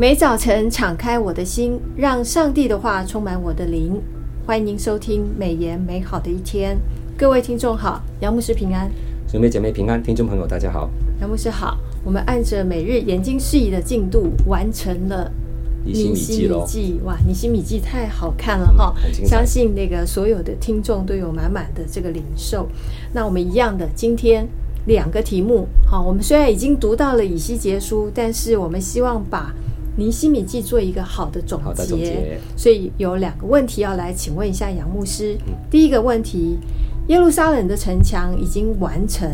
每早晨敞开我的心，让上帝的话充满我的灵。欢迎您收听美言美好的一天。各位听众好，杨牧师平安，姊妹姐妹平安，听众朋友大家好，杨牧师好。我们按着每日研经释义的进度，完成了尼希米记喽。哇，尼西米记太好看了哈、嗯！相信那个所有的听众都有满满的这个领受。那我们一样的，今天两个题目。好，我们虽然已经读到了以西结书，但是我们希望把尼西米记做一个好的总结，总结，所以有两个问题要来请问一下杨牧师。嗯、第一个问题，耶路撒冷的城墙已经完成，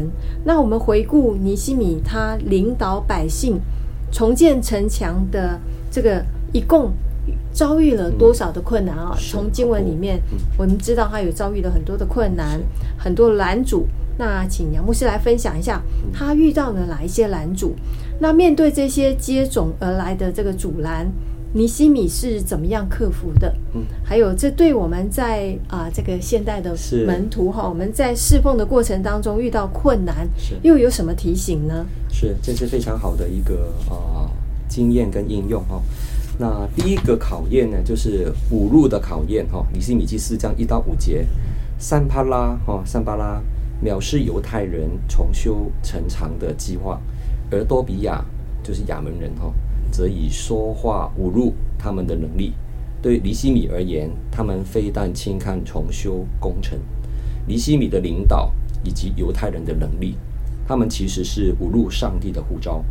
那我们回顾尼西米他领导百姓重建城墙的这个一共遭遇了多少的困难啊？从、嗯、经文里面、嗯、我们知道他有遭遇了很多的困难，很多拦阻。那请杨牧师来分享一下，他遇到了哪一些拦阻？那面对这些接踵而来的这个阻拦，尼西米是怎么样克服的？嗯，还有这对我们在啊、呃、这个现代的门徒哈，我们在侍奉的过程当中遇到困难，又有什么提醒呢？是，这是非常好的一个啊、呃、经验跟应用哈。那第一个考验呢，就是五路的考验哈。尼西米记四章一到五节，三帕拉哈，三巴拉。藐视犹太人重修城墙的计划，而多比亚就是亚门人哈，则以说话侮辱他们的能力。对尼西米而言，他们非但轻看重修工程，尼西米的领导以及犹太人的能力，他们其实是侮辱上帝的呼召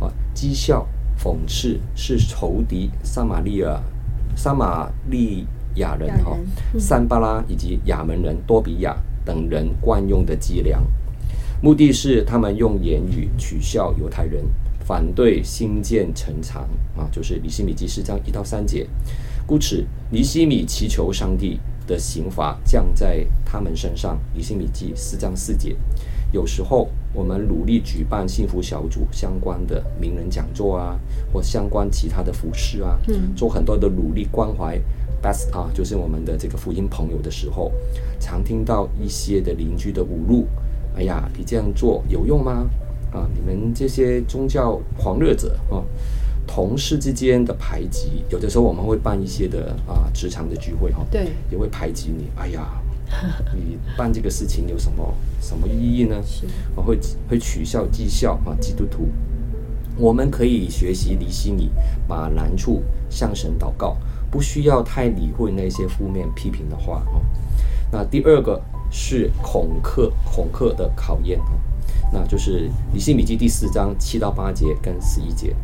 啊，讥笑讽刺是仇敌撒玛利亚撒玛利亚人哈，散巴拉以及亚门人多比亚。等人惯用的伎俩，目的是他们用言语取笑犹太人，反对新建城墙啊，就是尼西米记四章一到三节。故此，尼西米祈求上帝的刑罚降在他们身上。尼西米记四章四节。有时候我们努力举办幸福小组相关的名人讲座啊，或相关其他的服饰啊，嗯，做很多的努力关怀。Best 啊，就是我们的这个福音朋友的时候，常听到一些的邻居的侮辱。哎呀，你这样做有用吗？啊，你们这些宗教狂热者啊，同事之间的排挤，有的时候我们会办一些的啊职场的聚会哈，对，也会排挤你。哎呀，你办这个事情有什么什么意义呢？是，我会会取笑讥笑啊基督徒。我们可以学习尼希米，把难处向神祷告。不需要太理会那些负面批评的话哦。那第二个是恐吓恐吓的考验啊，那就是尼西米记第四章七到八节跟十一节，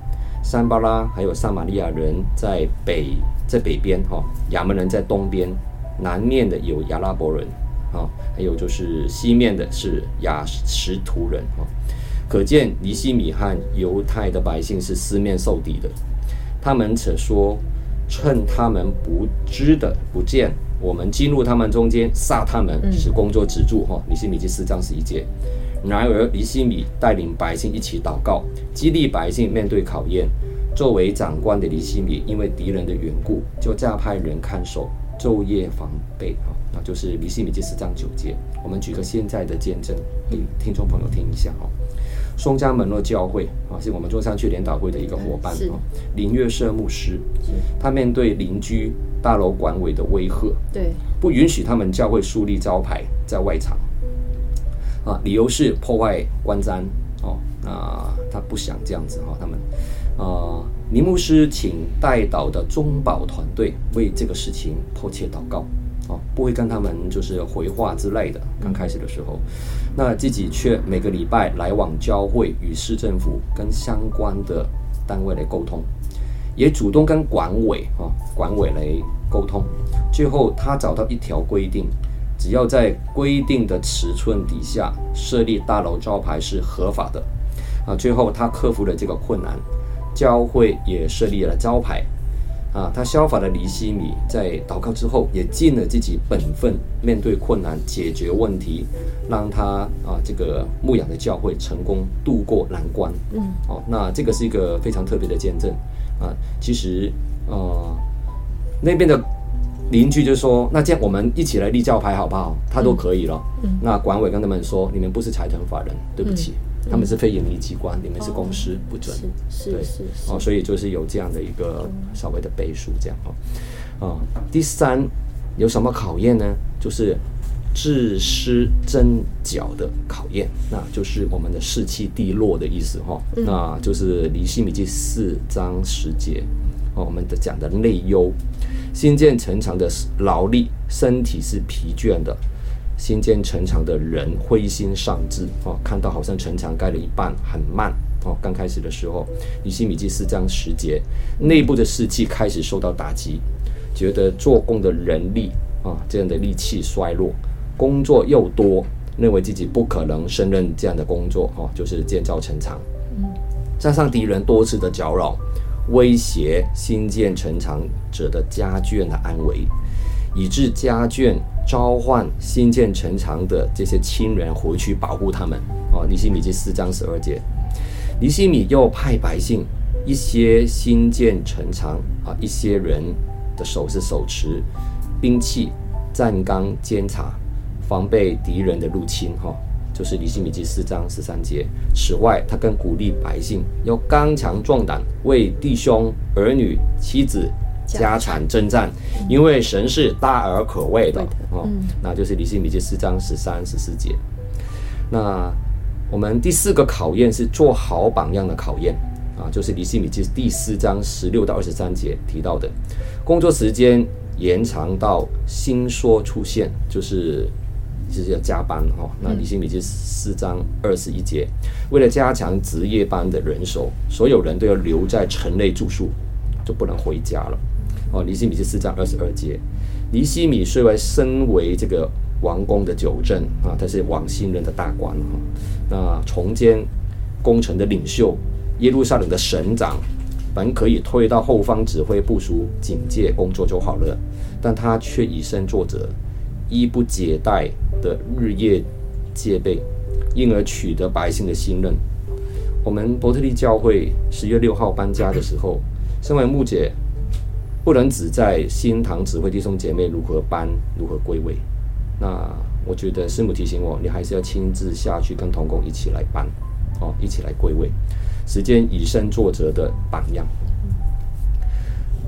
散巴拉还有撒玛利亚人在北在北边哈，亚门人在东边，南面的有亚拉伯人啊，还有就是西面的是亚实图人啊，可见尼西米和犹太的百姓是四面受敌的，他们且说。趁他们不知的不见，我们进入他们中间，杀他们，使工作止住。哈，尼西米记四章十一节。然而尼西米带领百姓一起祷告，激励百姓面对考验。作为长官的尼西米，因为敌人的缘故，就加派人看守，昼夜防备。哈，那就是尼西米记四章九节。我们举个现在的见证给听众朋友听一下。哈。松江门诺教会啊，是我们中山区联导会的一个伙伴啊。林月社牧师，他面对邻居大楼管委的威吓，对，不允许他们教会树立招牌在外场啊，理由是破坏观瞻哦。啊，他不想这样子哈，他们啊，林牧师请代祷的中保团队为这个事情迫切祷告。哦，不会跟他们就是回话之类的。刚开始的时候，那自己却每个礼拜来往教会与市政府跟相关的单位来沟通，也主动跟管委啊管委来沟通。最后他找到一条规定，只要在规定的尺寸底下设立大楼招牌是合法的。啊，最后他克服了这个困难，教会也设立了招牌。啊，他效法的尼西米，在祷告之后也尽了自己本分，面对困难解决问题，让他啊这个牧养的教会成功度过难关。嗯，哦，那这个是一个非常特别的见证啊。其实呃那边的邻居就说，那这样我们一起来立教牌好不好？他都可以了。嗯，那管委跟他们说，你们不是财团法人，对不起。嗯他们是非盈利机关，你们是公司，不准。是是是。哦，所以就是有这样的一个稍微的背书，这样哦。啊，第三有什么考验呢？就是自失真脚的考验，那就是我们的士气低落的意思哈。那就是尼希米记四章十节，哦，我们的讲的内忧，新建城墙的劳力，身体是疲倦的。新建城墙的人灰心丧志哦，看到好像城墙盖了一半很慢哦。刚开始的时候，以西米记四章十节，内部的士气开始受到打击，觉得做工的人力啊这样的力气衰弱，工作又多，认为自己不可能胜任这样的工作哦，就是建造城墙。加上敌人多次的搅扰，威胁新建城墙者的家眷的安危。以致家眷召唤新建城墙的这些亲人回去保护他们。哦，尼西米记四章十二节，尼西米又派百姓一些新建城墙啊，一些人的手是手持兵器、站岗监察，防备敌人的入侵。哈，就是尼西米记四章十三节。此外，他更鼓励百姓要刚强壮胆，为弟兄、儿女、妻子。家产征战，因为神是大而可畏的哦，那就是尼希米记四章十三、十四节。那我们第四个考验是做好榜样的考验啊，就是尼希米记第四章十六到二十三节提到的，工作时间延长到新说出现，就是就是要加班哈。那尼希米记四章二十一节，为了加强值夜班的人手，所有人都要留在城内住宿，就不能回家了。哦，尼西米是四章二十二节，尼西米虽为身为这个王宫的九正啊，他是王信任的大官哈。那重建工程的领袖，耶路撒冷的省长，本可以退到后方指挥部署警戒工作就好了，但他却以身作则，衣不解带的日夜戒备，因而取得百姓的信任。我们伯特利教会十月六号搬家的时候，身为牧者。不能只在新堂指挥弟兄姐妹如何搬，如何归位。那我觉得师母提醒我，你还是要亲自下去跟同工一起来搬，哦，一起来归位，时间以身作则的榜样。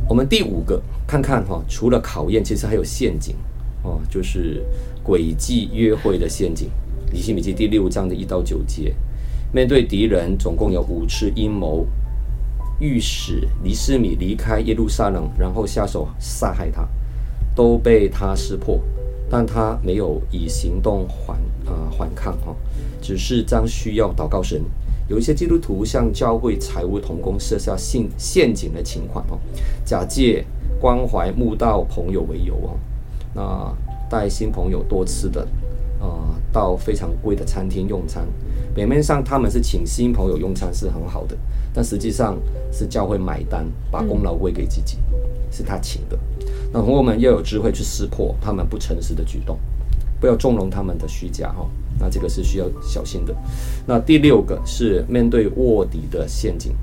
我们第五个看看哈，除了考验，其实还有陷阱哦，就是诡计约会的陷阱。尼希米记第六章的一到九节，面对敌人，总共有五次阴谋。欲使尼希米离开耶路撒冷，然后下手杀害他，都被他识破，但他没有以行动还啊、呃、反抗哈，只是将需要祷告神。有一些基督徒向教会财务同工设下陷陷阱的情况哦，假借关怀慕道朋友为由哦，那带新朋友多次的啊、呃、到非常贵的餐厅用餐，表面上他们是请新朋友用餐是很好的。但实际上是教会买单，把功劳归给自己，嗯、是他请的。那我们要有智慧去识破他们不诚实的举动，不要纵容他们的虚假哈。那这个是需要小心的。那第六个是面对卧底的陷阱。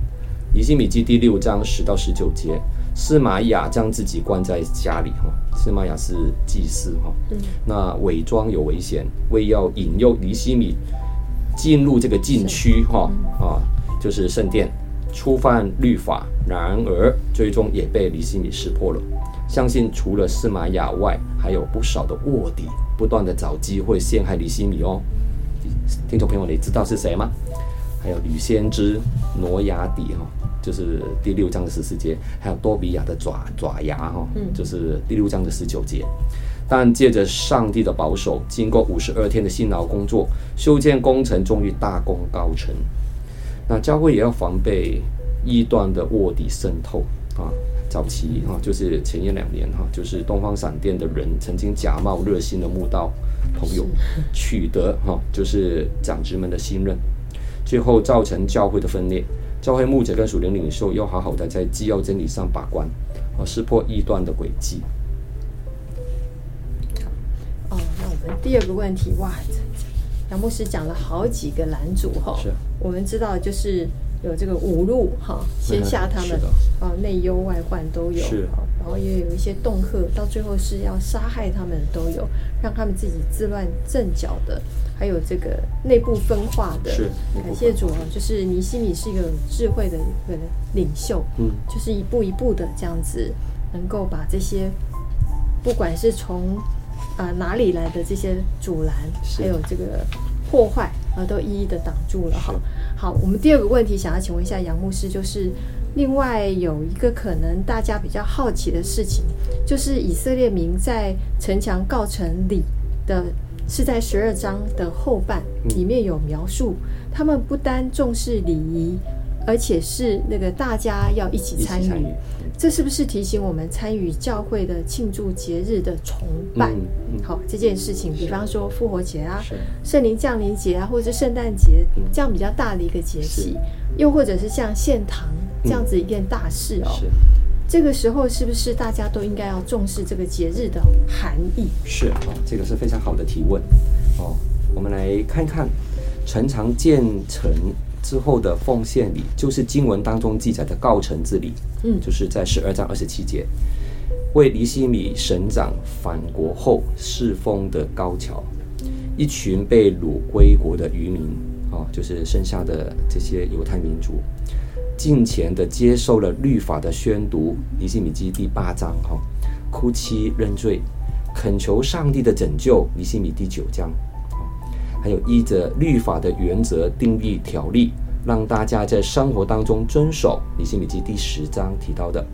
以西米记第六章十到十九节，示玛雅将自己关在家里哈。示玛雅是祭司哈。嗯。那伪装有危险，为要引诱尼希米进入这个禁区哈啊。就是圣殿触犯律法，然而最终也被尼希米识破了。相信除了示玛雅外，还有不少的卧底，不断的找机会陷害尼希米哦。听众朋友，你知道是谁吗？还有女先知挪亚底哈，就是第六章的十四节；还有多比亚的爪爪牙哈，就是第六章的十九节。但借着上帝的保守，经过五十二天的辛劳工作，修建工程终于大功告成。那教会也要防备异端的卧底渗透啊！早期啊，就是前一两年哈，就是东方闪电的人曾经假冒热心的慕道朋友，取得哈，就是长职们的信任，最后造成教会的分裂。教会牧者跟属灵领袖要好好的在纪要真理上把关，啊，识破异端的诡计。哦，那我们第二个问题，哇！杨牧师讲了好几个拦阻哈，是我们知道就是有这个五路哈，先下他们啊，内忧外患都有，是，然后也有一些恫吓，到最后是要杀害他们都有，让他们自己自乱阵脚的，还有这个内部分化的。是，感谢主啊，就是尼西米是一个有智慧的一个领袖，嗯，就是一步一步的这样子，能够把这些不管是从啊哪里来的这些阻拦，还有这个破坏啊，都一一的挡住了哈。好，我们第二个问题想要请问一下杨牧师，就是另外有一个可能大家比较好奇的事情，就是以色列民在城墙告成礼的，是在十二章的后半里面有描述，他们不单重视礼仪，而且是那个大家要一起参与。这是不是提醒我们参与教会的庆祝节日的崇拜？嗯嗯、好，这件事情，比方说复活节啊、圣灵降临节啊，或者是圣诞节这样比较大的一个节气，又或者是像献堂这样子一件大事哦。这个时候是不是大家都应该要重视这个节日的含义？是哦，这个是非常好的提问哦。我们来看看城墙建成。之后的奉献礼，就是经文当中记载的告成之礼，嗯，就是在十二章二十七节，为尼西米省长返国后侍奉的高桥，一群被掳归国的渔民，啊、哦，就是剩下的这些犹太民族，敬虔的接受了律法的宣读，尼希米记第八章，哈、哦，哭泣认罪，恳求上帝的拯救，尼希米第九章。还有依着律法的原则定义条例，让大家在生活当中遵守。尼希米记第十章提到的，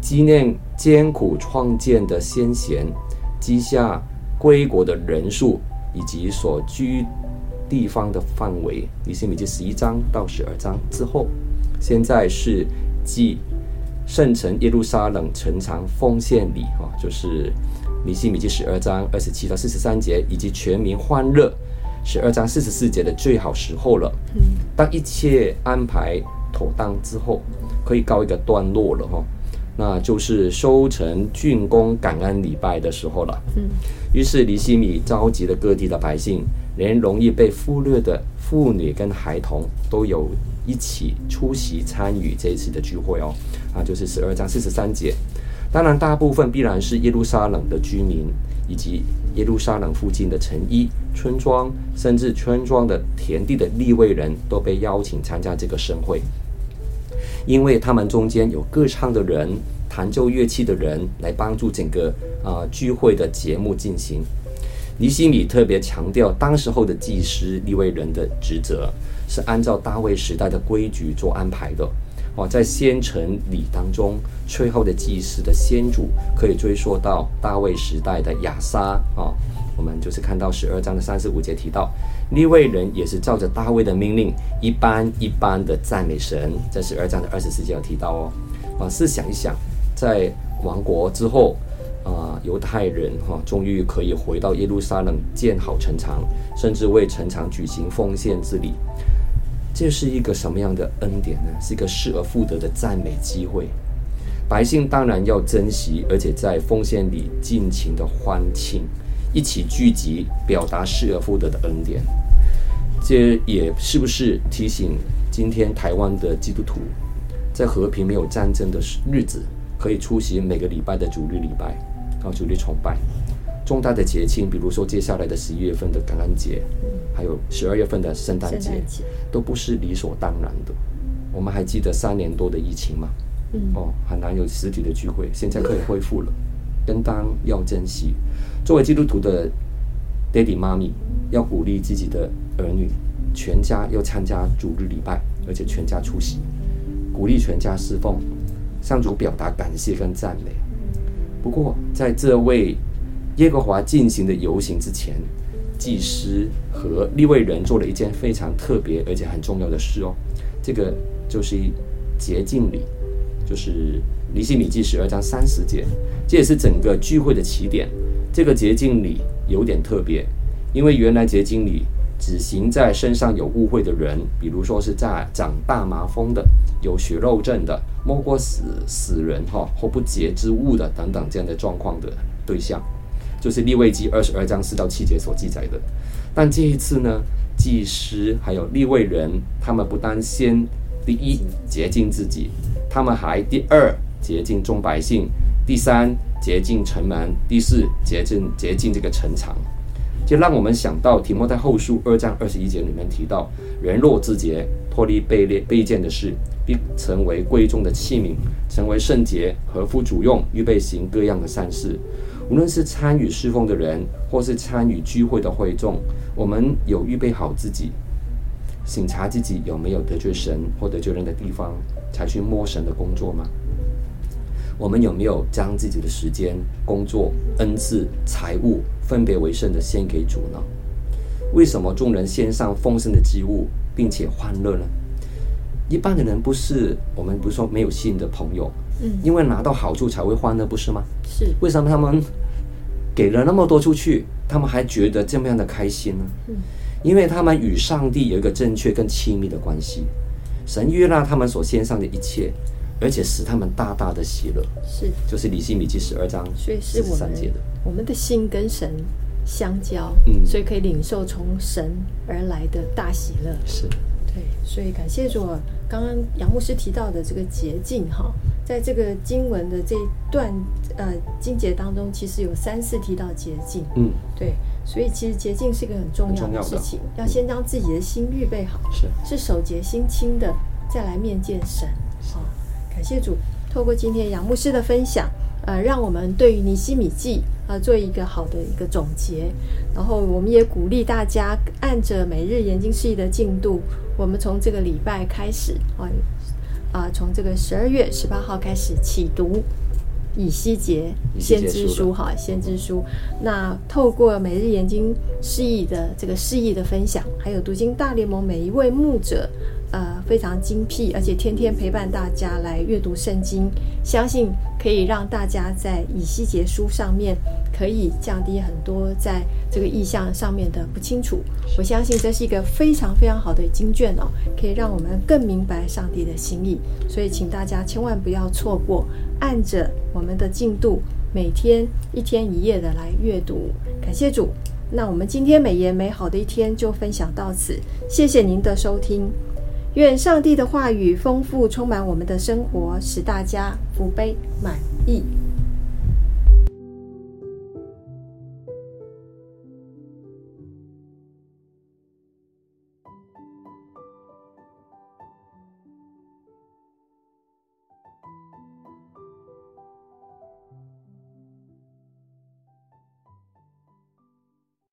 纪念艰苦创建的先贤，记下归国的人数以及所居地方的范围。尼希米记十一章到十二章之后，现在是继圣城耶路撒冷城墙奉献礼哈，就是尼西米记十二章二十七到四十三节，以及全民欢乐。十二章四十四节的最好时候了。嗯，当一切安排妥当之后，可以告一个段落了哈。那就是收成竣工感恩礼拜的时候了。嗯，于是尼希米召集了各地的百姓，连容易被忽略的妇女跟孩童都有一起出席参与这一次的聚会哦。啊，就是十二章四十三节。当然，大部分必然是耶路撒冷的居民。以及耶路撒冷附近的城邑、村庄，甚至村庄的田地的立位人都被邀请参加这个盛会，因为他们中间有歌唱的人、弹奏乐器的人，来帮助整个啊、聚会的节目进行。尼希米特别强调，当时候的祭司立位人的职责是按照大卫时代的规矩做安排的。哦，在先城礼当中，最后的祭司的先祖可以追溯到大卫时代的亚萨啊。我们就是看到十二章的三十五节提到，利未人也是照着大卫的命令，一般一般的赞美神。在十二章的二十四节有提到哦。啊，试想一想，在亡国之后，啊，犹太人哈终于可以回到耶路撒冷建好城墙，甚至为城墙举行奉献之礼。这是一个什么样的恩典呢？是一个失而复得的赞美机会，百姓当然要珍惜，而且在奉献里尽情的欢庆，一起聚集，表达失而复得的恩典。这也是不是提醒今天台湾的基督徒，在和平没有战争的日子，可以出席每个礼拜的主日礼拜，啊，主日崇拜。重大的节庆，比如说接下来的十一月份的感恩节，还有十二月份的圣诞节，都不是理所当然的。我们还记得三年多的疫情吗？哦，很难有实体的聚会，现在可以恢复了，跟当要珍惜。作为基督徒的爹地妈咪，要鼓励自己的儿女，全家要参加主日礼拜，而且全家出席，鼓励全家侍奉，向主表达感谢跟赞美。不过在这位耶和华进行的游行之前，祭司和利未人做了一件非常特别而且很重要的事哦。这个就是洁净礼，就是尼希米记十二章三十节，这也是整个聚会的起点。这个洁净礼有点特别，因为原来洁净礼只行在身上有污秽的人，比如说是在长大麻风的、有血肉症的、摸过死死人哈或不洁之物的等等这样的状况的对象。就是利未记二十二章四到七节所记载的，但这一次呢，祭司还有利未人，他们不单先第一洁净自己，他们还第二洁净众百姓，第三洁净城门，第四洁净洁净这个城墙。就让我们想到提摩太后书二章二十一节里面提到：人若自洁，脱离卑劣卑贱的事，必成为贵重的器皿，成为圣洁，合乎主用，预备行各样的善事。无论是参与侍奉的人，或是参与聚会的会众，我们有预备好自己，审查自己有没有得罪神或得罪人的地方，才去摸神的工作吗？我们有没有将自己的时间、工作、恩赐、财物分别为圣的献给主呢？为什么众人献上丰盛的祭物，并且欢乐呢？一般的人不是，我们不是说没有信的朋友，嗯，因为拿到好处才会欢乐，不是吗？是。为什么他们给了那么多出去，他们还觉得这么样的开心呢？嗯，因为他们与上帝有一个正确、更亲密的关系，神悦纳他们所献上的一切。而且使他们大大的喜乐，是，就是理性米记十二章，所以是我们我们的心跟神相交，嗯，所以可以领受从神而来的大喜乐，是，对，所以感谢主。刚刚杨牧师提到的这个捷径哈，在这个经文的这一段呃经节当中，其实有三次提到捷径，嗯，对，所以其实洁净是一个很重要的事情，要先将自己的心预备好，是，是手洁心清的，再来面见神，好。感谢主，透过今天杨牧师的分享，呃，让我们对于尼西米记呃做一个好的一个总结。然后，我们也鼓励大家按着每日研经事宜的进度，我们从这个礼拜开始，啊、啊，从这个十二月十八号开始起读以西结先知书，哈，先知书。那透过每日研经释义的这个释义的分享，还有读经大联盟每一位牧者。呃，非常精辟，而且天天陪伴大家来阅读圣经，相信可以让大家在以西结书上面可以降低很多在这个意象上面的不清楚。我相信这是一个非常非常好的经卷哦，可以让我们更明白上帝的心意。所以，请大家千万不要错过，按着我们的进度，每天一天一夜的来阅读。感谢主，那我们今天美言美好的一天就分享到此，谢谢您的收听。愿上帝的话语丰富充满我们的生活，使大家福杯满溢。